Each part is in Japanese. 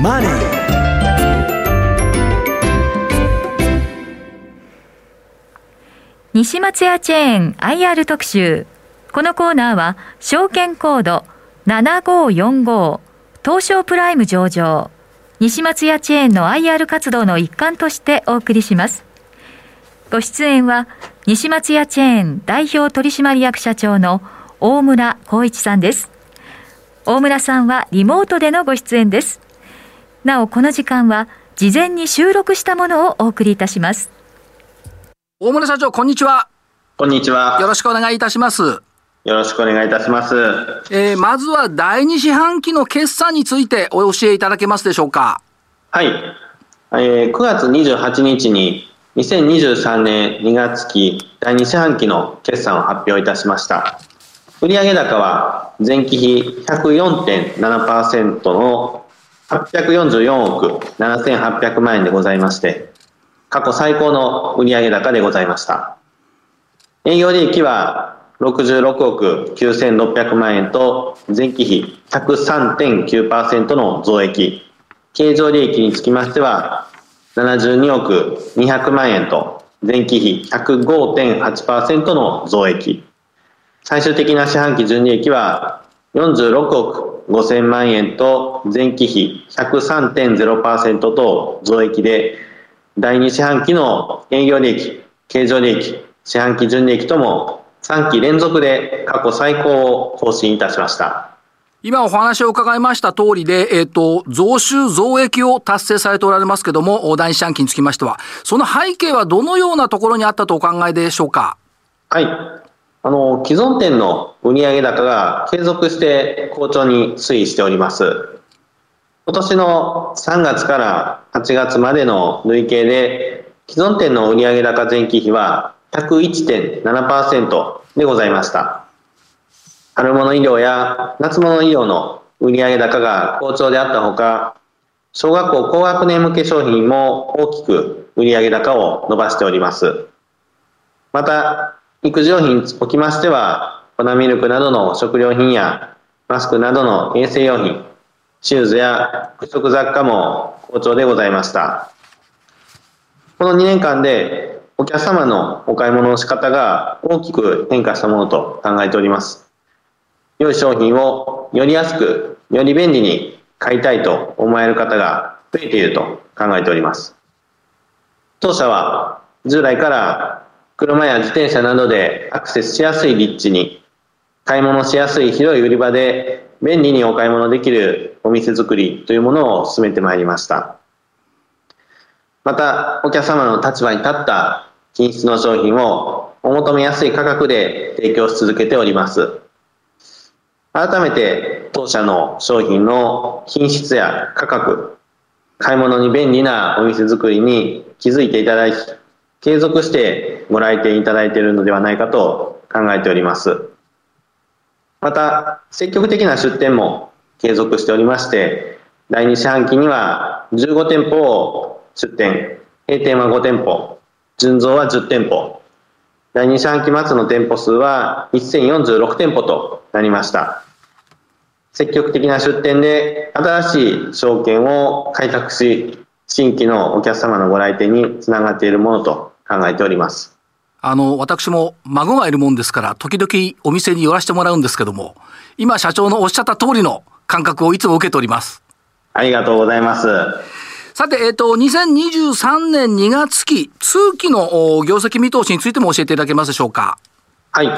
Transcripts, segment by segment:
マネー」西松屋チェーン IR 特集。このコーナーは証券コード7545東証プライム上場。西松屋チェーンの IR 活動の一環としてお送りします。ご出演は西松屋チェーン代表取締役社長の大村光一さんです。大村さんはリモートでのご出演です。なおこの時間は事前に収録したものをお送りいたします大村社長、こんにちは。こんにちは。よろしくお願いいたします。よろしくお願いいたします。えー、まずは第二四半期の決算についてお教えいただけますでしょうか。はい。えー、9月28日に2023年2月期第二四半期の決算を発表いたしました。売上高は前期比104.7%の844億7800万円でございまして、過去最高の売上高でございました。営業利益は66億9600万円と前期比103.9%の増益。経常利益につきましては72億200万円と前期比105.8%の増益。最終的な四半期純利益は46億5000万円と前期比103.0%と増益で第2四半期の営業利益、経常利益、四半期純利益とも3期連続で過去最高を更新いたしました。今お話を伺いました通りで、えっ、ー、と、増収増益を達成されておられますけども、第2四半期につきましては、その背景はどのようなところにあったとお考えでしょうか？はい。あの、既存店の売上高が継続して好調に推移しております。今年の3月から8月までの累計で、既存店の売上高前期比は101.7%でございました。春物医療や夏物医療の売上高が好調であったほか、小学校高学年向け商品も大きく売上高を伸ばしております。また、育児用品におきましては、粉ミルクなどの食料品やマスクなどの衛生用品、シューズや服飾雑貨も好調でございました。この2年間でお客様のお買い物の仕方が大きく変化したものと考えております。良い商品をより安く、より便利に買いたいと思える方が増えていると考えております。当社は従来から車や自転車などでアクセスしやすい立地に買い物しやすい広い売り場で便利にお買い物できるお店作りというものを進めてまいりました。また、お客様の立場に立った品質の商品をお求めやすい価格で提供し続けております。改めて当社の商品の品質や価格、買い物に便利なお店作りに気づいていただき、継続してご来店いただいているのではないかと考えております。また、積極的な出店も継続しておりまして、第2四半期には15店舗を出店、閉店は5店舗、純増は10店舗、第2四半期末の店舗数は1046店舗となりました。積極的な出店で新しい証券を開拓し、新規のお客様のご来店につながっているものと考えております。あの、私も孫がいるもんですから、時々お店に寄らせてもらうんですけども、今社長のおっしゃった通りの感覚をいつも受けております。ありがとうございます。さて、えっ、ー、と、2023年2月期、通期の業績見通しについても教えていただけますでしょうか？はい。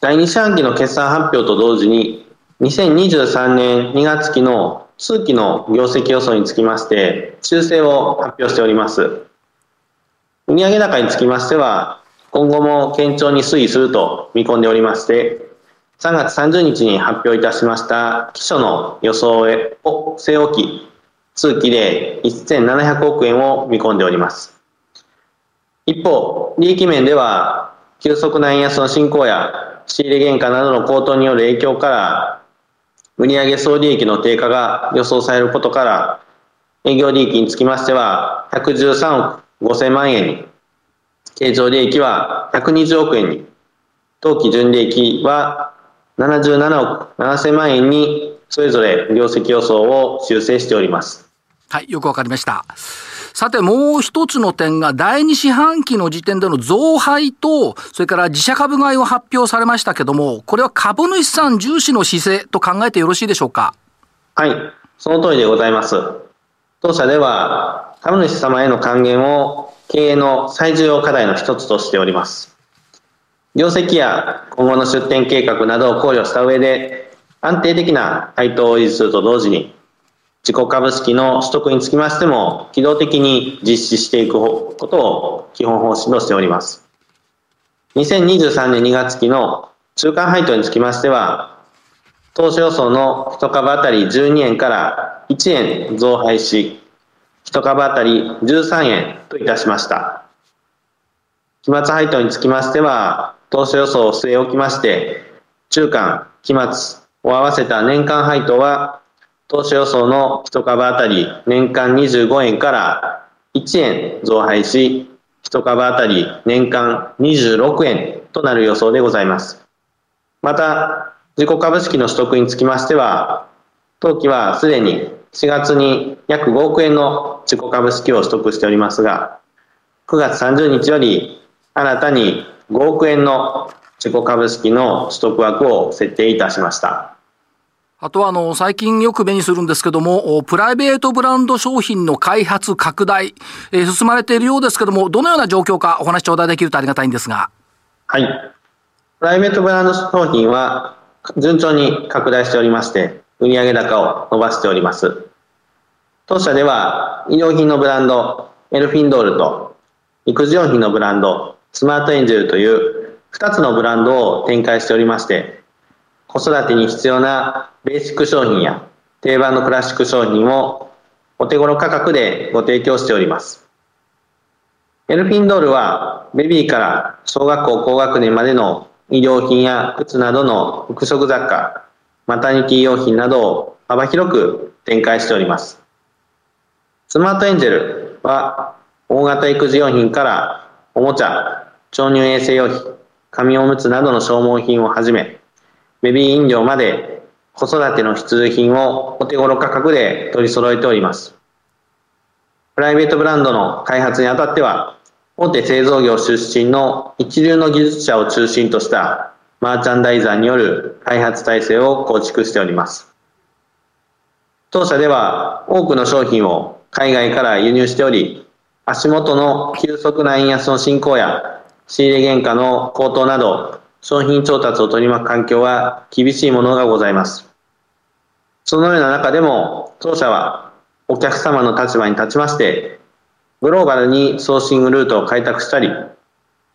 第2四半期の決算発表と同時に、2023年2月期の通期の業績予想につきまして、修正を発表しております。売上高につきましては、今後も堅調に推移すると見込んでおりまして、3月30日に発表いたしました基礎の予想を据え置き、通期で1700億円を見込んでおります。一方、利益面では、急速な円安の進行や仕入れ原価などの高騰による影響から、売上総利益の低下が予想されることから、営業利益につきましては、113億5000万円に経常利益は120億円に、当期純利益は77億7000万円に、それぞれ業績予想を修正しております。はい、よくわかりました。さて、もう一つの点が、第二四半期の時点での増配と、それから自社株買いを発表されましたけども、これは株主さん重視の姿勢と考えてよろしいでしょうか？はい、その通りでございます。当社では、株主様への還元を経営の最重要課題の一つとしております。業績や今後の出店計画などを考慮した上で、安定的な配当を維持すると同時に、自己株式の取得につきましても、機動的に実施していくことを基本方針としております。2023年2月期の中間配当につきましては、当初予想の1株当たり12円から1円増配し、1株当たり13円といたしました。期末配当につきましては、当初予想を据え置きまして、中間、期末を合わせた年間配当は、当初予想の1株当たり年間25円から1円増配し、1株当たり年間26円となる予想でございます。また、自己株式の取得につきましては、当期はすでに4月に約5億円の自己株式を取得しておりますが、9月30日より新たに5億円の自己株式の取得枠を設定いたしました。あとは、あの、最近よく目にするんですけども、プライベートブランド商品の開発拡大、えー、進まれているようですけども、どのような状況かお話頂戴できるとありがたいんですが。はい。プライベートブランド商品は順調に拡大しておりまして、売上高を伸ばしております。当社では、医療品のブランド、エルフィンドールと、育児用品のブランド、スマートエンジェルという2つのブランドを展開しておりまして、子育てに必要なベーシック商品や定番のクラシック商品をお手頃価格でご提供しております。エルフィンドールはベビーから小学校高学年までの医療品や靴などの服飾雑貨、マタニティ用品などを幅広く展開しております。スマートエンジェルは大型育児用品からおもちゃ、腸乳衛生用品、紙おむつなどの消耗品をはじめ、ベビー飲料まで子育ての必需品をお手頃価格で取り揃えております。プライベートブランドの開発にあたっては、大手製造業出身の一流の技術者を中心としたマーチャンダイザーによる開発体制を構築しております。当社では多くの商品を海外から輸入しており、足元の急速な円安の進行や仕入れ原価の高騰など、商品調達を取り巻く環境は厳しいものがございます。そのような中でも、当社はお客様の立場に立ちまして、グローバルにソーシングルートを開拓したり、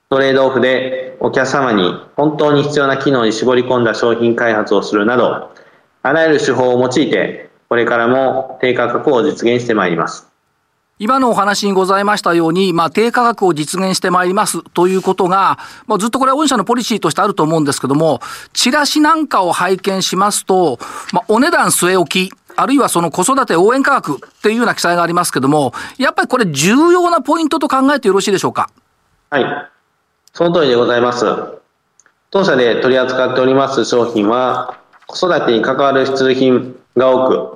トレードオフでお客様に本当に必要な機能に絞り込んだ商品開発をするなど、あらゆる手法を用いて、これからも低価格を実現してまいります。今のお話にございましたように、まあ、低価格を実現してまいりますということが、まあ、ずっとこれは御社のポリシーとしてあると思うんですけども、チラシなんかを拝見しますと、まあ、お値段据え置き、あるいはその子育て応援価格っていうような記載がありますけども、やっぱりこれ重要なポイントと考えてよろしいでしょうか？はい。その通りでございます。当社で取り扱っております商品は、子育てに関わる必需品が多く、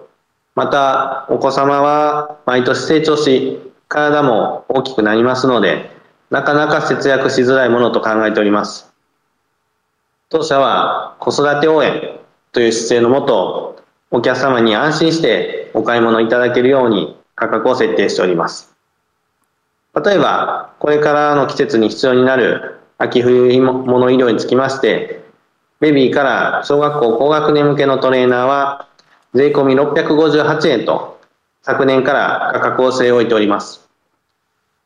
また、お子様は毎年成長し、体も大きくなりますので、なかなか節約しづらいものと考えております。当社は子育て応援という姿勢のもと、お客様に安心してお買い物いただけるように価格を設定しております。例えば、これからの季節に必要になる秋冬物医療につきまして、ベビーから小学校高学年向けのトレーナーは、税込み658円と、昨年から価格を据え置いております。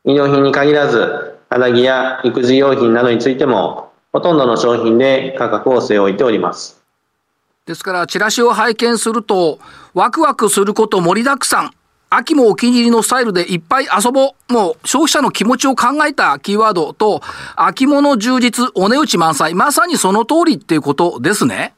医療品に限らず、肌着や育児用品などについても、ほとんどの商品で価格を据え置いております。ですから、チラシを拝見すると、ワクワクすること盛りだくさん。秋もお気に入りのスタイルでいっぱい遊ぼう。もう消費者の気持ちを考えたキーワードと、秋物充実、お値打ち満載。まさにその通りっていうことですね。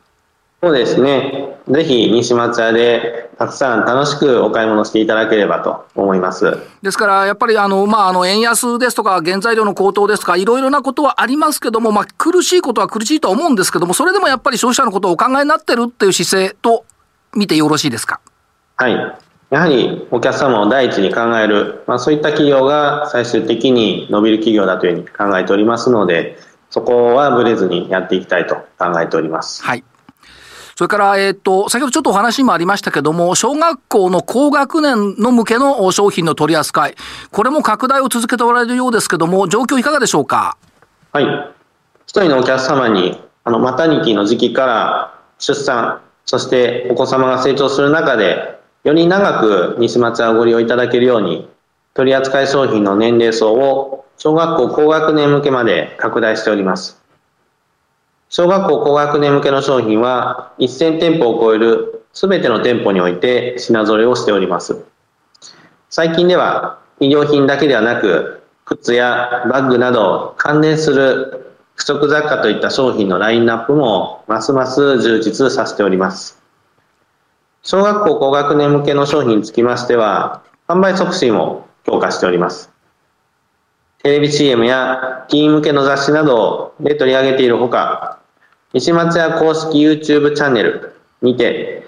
そうですね。ぜひ西松屋でたくさん楽しくお買い物していただければと思います。ですから、やっぱりあの、まあ、あの、円安ですとか、原材料の高騰ですとか、いろいろなことはありますけども、まあ、苦しいことは苦しいとは思うんですけども、それでもやっぱり消費者のことをお考えになってるっていう姿勢と見てよろしいですか？はい。やはりお客様を第一に考える、まあ、そういった企業が最終的に伸びる企業だというふうに考えておりますので、そこはぶれずにやっていきたいと考えております。はい。それから、えっ、ー、と、先ほどちょっとお話もありましたけども、小学校の高学年の向けの商品の取り扱い、これも拡大を続けておられるようですけども、状況いかがでしょうか？はい。一人のお客様に、あの、マタニティの時期から出産、そしてお子様が成長する中で、より長く西松屋をご利用いただけるように、取扱い商品の年齢層を小学校高学年向けまで拡大しております。小学校高学年向けの商品は1000店舗を超える全ての店舗において品揃えをしております。最近では衣料品だけではなく靴やバッグなど関連する不織雑貨といった商品のラインナップもますます充実させております。小学校高学年向けの商品につきましては販売促進を強化しております。テレビ CM やティーン向けの雑誌などで取り上げているほか、西松屋公式 YouTube チャンネルにて、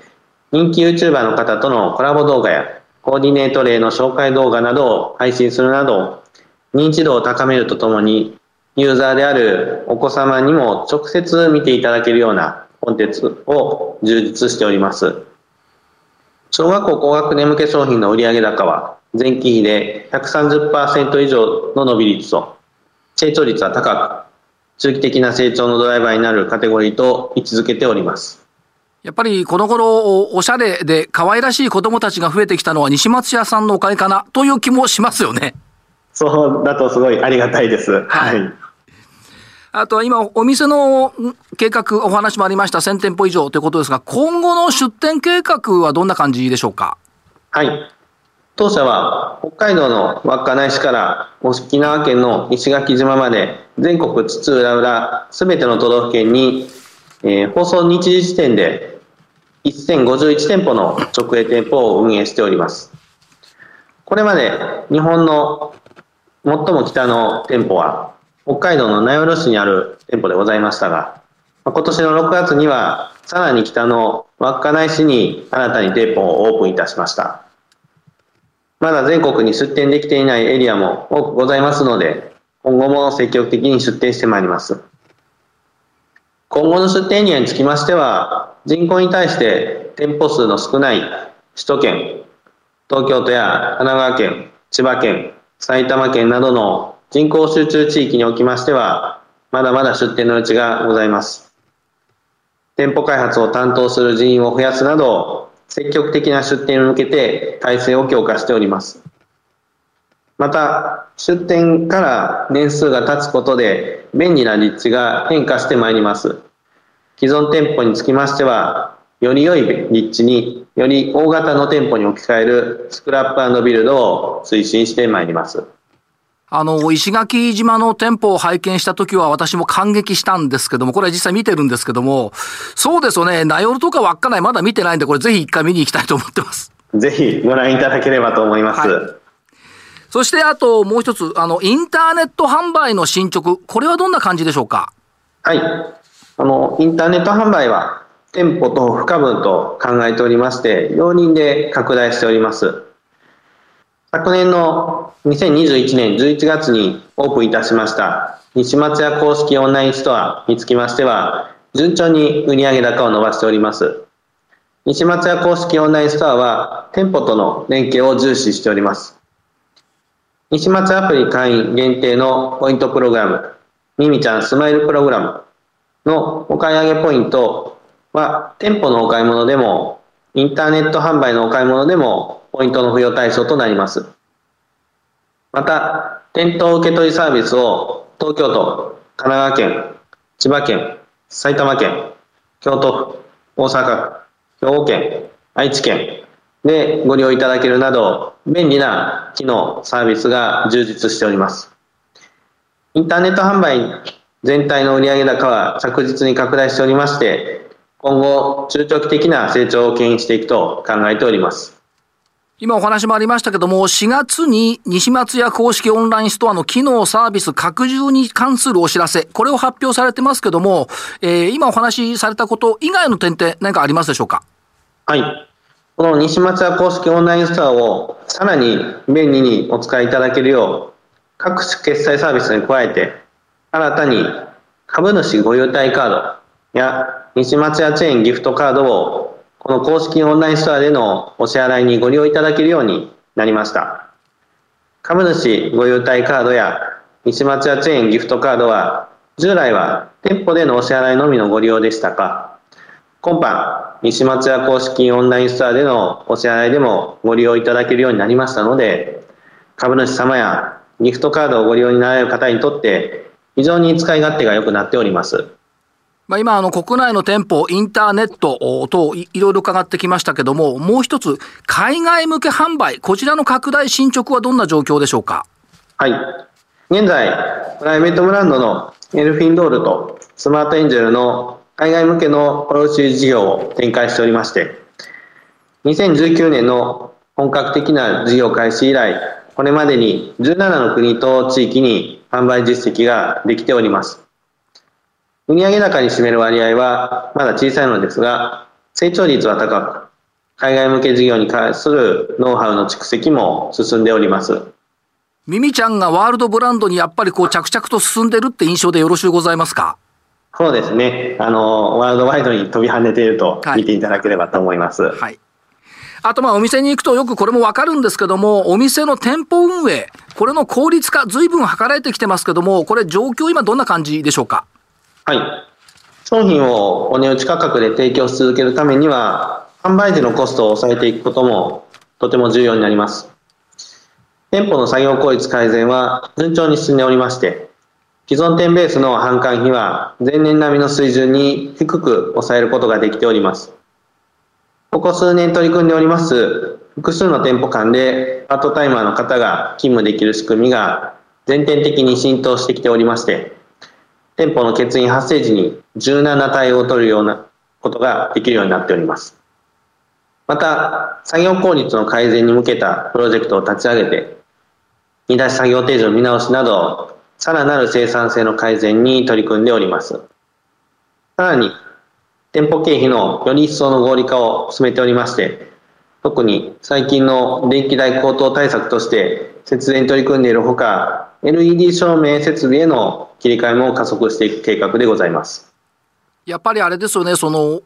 人気 YouTuber の方とのコラボ動画やコーディネート例の紹介動画などを配信するなど、認知度を高めるとともに、ユーザーであるお子様にも直接見ていただけるようなコンテンツを充実しております。小学校高学年向け商品の売上高は前期比で130%以上の伸び率と成長率は高く中期的な成長のドライバーになるカテゴリーと位置づけております。やっぱりこの頃おしゃれで可愛らしい子供たちが増えてきたのは西松屋さんのおかげかなという気もしますよね。そうだとすごいありがたいです。はい。あとは今、お店の計画、お話もありました、1000店舗以上ということですが、今後の出店計画はどんな感じでしょうか？はい。当社は北海道の稚内市から沖縄県の石垣島まで全国津々浦々すべての都道府県に、えー、放送日時時点で1051店舗の直営店舗を運営しております。これまで日本の最も北の店舗は北海道の名寄市にある店舗でございましたが、今年の6月にはさらに北の稚内市に新たに店舗をオープンいたしました。まだ全国に出店できていないエリアも多くございますので、今後も積極的に出店してまいります。今後の出店エリアにつきましては、人口に対して店舗数の少ない首都圏、東京都や神奈川県、千葉県、埼玉県などの人口集中地域におきましては、まだまだ出店の余地がございます。店舗開発を担当する人員を増やすなど、積極的な出店に向けて体制を強化しております。また、出店から年数が経つことで便利な立地が変化してまいります。既存店舗につきましては、より良い立地により大型の店舗に置き換えるスクラップビルドを推進してまいります。あの、石垣島の店舗を拝見した時は私も感激したんですけども、これは実際見てるんですけども、そうですよね、名寄とか稚内まだ見てないんで、これぜひ一回見に行きたいと思ってます。ぜひご覧いただければと思います。はい、そしてあともう一つ、あの、インターネット販売の進捗、これはどんな感じでしょうか？はい。あの、インターネット販売は、店舗と不可分と考えておりまして、容認で拡大しております。昨年の2021年11月にオープンいたしました西松屋公式オンラインストアにつきましては順調に売上高を伸ばしております。西松屋公式オンラインストアは店舗との連携を重視しております。西松アプリ会員限定のポイントプログラムミミちゃんスマイルプログラムのお買い上げポイントは店舗のお買い物でもインターネット販売のお買い物でもポイントの付与対象となります。また、店頭受取サービスを東京都、神奈川県、千葉県、埼玉県、京都府、大阪府、兵庫県、愛知県でご利用いただけるなど、便利な機能、サービスが充実しております。インターネット販売全体の売上高は着実に拡大しておりまして、今後、中長期的な成長を牽引していくと考えております。今お話もありましたけども、4月に西松屋公式オンラインストアの機能サービス拡充に関するお知らせ、これを発表されてますけども、えー、今お話しされたこと以外の点って何かありますでしょうか？はい。この西松屋公式オンラインストアをさらに便利にお使いいただけるよう、各種決済サービスに加えて、新たに株主ご優待カードや西松屋チェーンギフトカードをこの公式オンラインストアでのお支払いにご利用いただけるようになりました。株主ご優待カードや西松屋チェーンギフトカードは従来は店舗でのお支払いのみのご利用でしたが、今般、西松屋公式オンラインストアでのお支払いでもご利用いただけるようになりましたので、株主様やギフトカードをご利用になられる方にとって、非常に使い勝手が良くなっております。まあ、今、あの、国内の店舗、インターネット等い、ろいろ伺ってきましたけども、もう一つ、海外向け販売、こちらの拡大進捗はどんな状況でしょうか？はい。現在、プライベートブランドのエルフィンドールとスマートエンジェルの海外向けの卸売事業を展開しておりまして、2019年の本格的な事業開始以来、これまでに17の国と地域に販売実績ができております。売上高に占める割合はまだ小さいのですが、成長率は高く、海外向け事業に関するノウハウの蓄積も進んでおります。ミミちゃんがワールドブランドにやっぱりこう着々と進んでるって印象でよろしゅうございますか？そうですね。あの、ワールドワイドに飛び跳ねていると見ていただければと思います。はい。はい、あとまあお店に行くとよくこれもわかるんですけども、お店の店舗運営、これの効率化、随分図られてきてますけども、これ状況今どんな感じでしょうか？はい。商品をお値打ち価格で提供し続けるためには、販売時のコストを抑えていくこともとても重要になります。店舗の作業効率改善は順調に進んでおりまして、既存店ベースの販管費は前年並みの水準に低く抑えることができております。ここ数年取り組んでおります複数の店舗間でパートタイマーの方が勤務できる仕組みが全店的に浸透してきておりまして、店舗の欠員発生時に柔軟な対応を取るようなことができるようになっております。また、作業効率の改善に向けたプロジェクトを立ち上げて、煮出し作業定時の見直しなど、さらなる生産性の改善に取り組んでおります。さらに、店舗経費のより一層の合理化を進めておりまして、特に最近の電気代高騰対策として節電に取り組んでいるほか、LED 照明設備への切り替えも加速していく計画でございます。やっぱりあれですよね、その、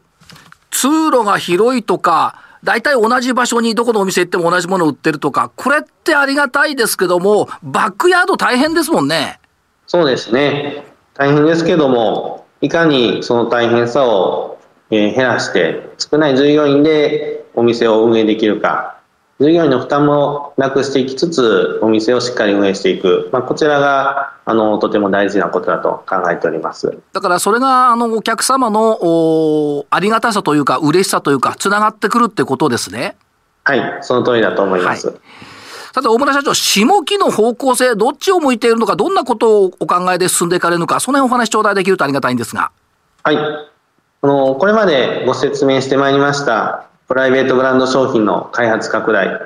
通路が広いとか、大体同じ場所にどこのお店行っても同じものを売ってるとか、これってありがたいですけども、バックヤード大変ですもんね。そうですね。大変ですけども、いかにその大変さを減らして、少ない従業員でお店を運営できるか、従業員の負担もなくしていきつつ、お店をしっかり運営していく、まあ、こちらがあのとても大事なことだと考えておりますだからそれがあのお客様のおありがたさというか、嬉しさというか、つながってくるってことですね。はい、その通りだと思います。はいさて、大村社長、下期の方向性、どっちを向いているのか、どんなことをお考えで進んでいかれるのか、その辺お話頂戴できるとありがたいんですが。はい。あの、これまでご説明してまいりました、プライベートブランド商品の開発拡大、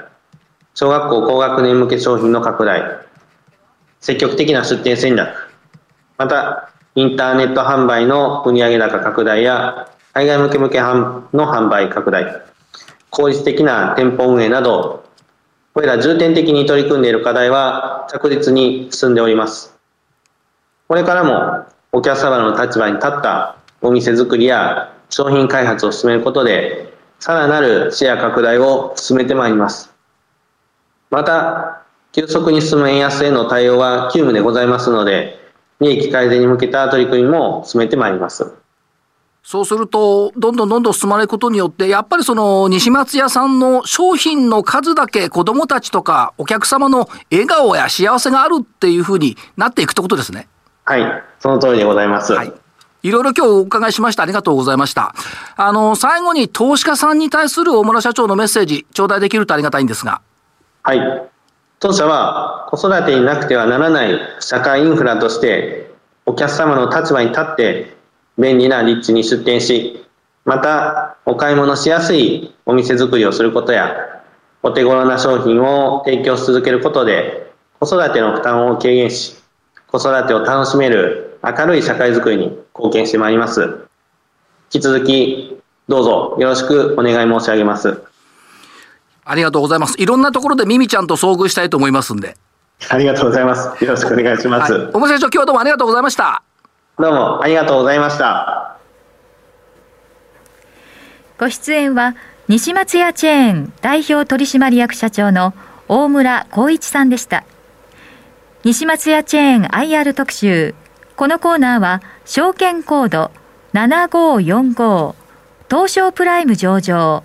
小学校高学年向け商品の拡大、積極的な出店戦略、また、インターネット販売の売上高拡大や、海外向け向けの販売拡大、効率的な店舗運営など、これら重点的に取り組んでいる課題は着実に進んでおります。これからもお客様の立場に立ったお店作りや商品開発を進めることで、さらなるシェア拡大を進めてまいります。また、急速に進む円安への対応は急務でございますので、利益改善に向けた取り組みも進めてまいります。そうすると、どんどんどんどん進まれることによって、やっぱりその西松屋さんの商品の数だけ子供たちとかお客様の笑顔や幸せがあるっていうふうになっていくってことですね。はい、その通りでございます。はい。いろいろ今日お伺いしました。ありがとうございました。あの、最後に投資家さんに対する大村社長のメッセージ、頂戴できるとありがたいんですが。はい。当社は子育てになくてはならない社会インフラとして、お客様の立場に立って便利な立地に出店し、またお買い物しやすいお店作りをすることや、お手頃な商品を提供し続けることで、子育ての負担を軽減し、子育てを楽しめる明るい社会づくりに貢献してまいります。引き続き、どうぞよろしくお願い申し上げます。ありがとうございます。いろんなところでミミちゃんと遭遇したいと思いますんで。ありがとうございます。よろしくお願いします。はい。面白い今日はどうもありがとうございました。どうもありがとうございました。ご出演は西松屋チェーン代表取締役社長の大村光一さんでした西松屋チェーン IR 特集このコーナーは証券コード7545東証プライム上場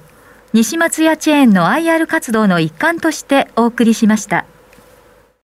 西松屋チェーンの IR 活動の一環としてお送りしました。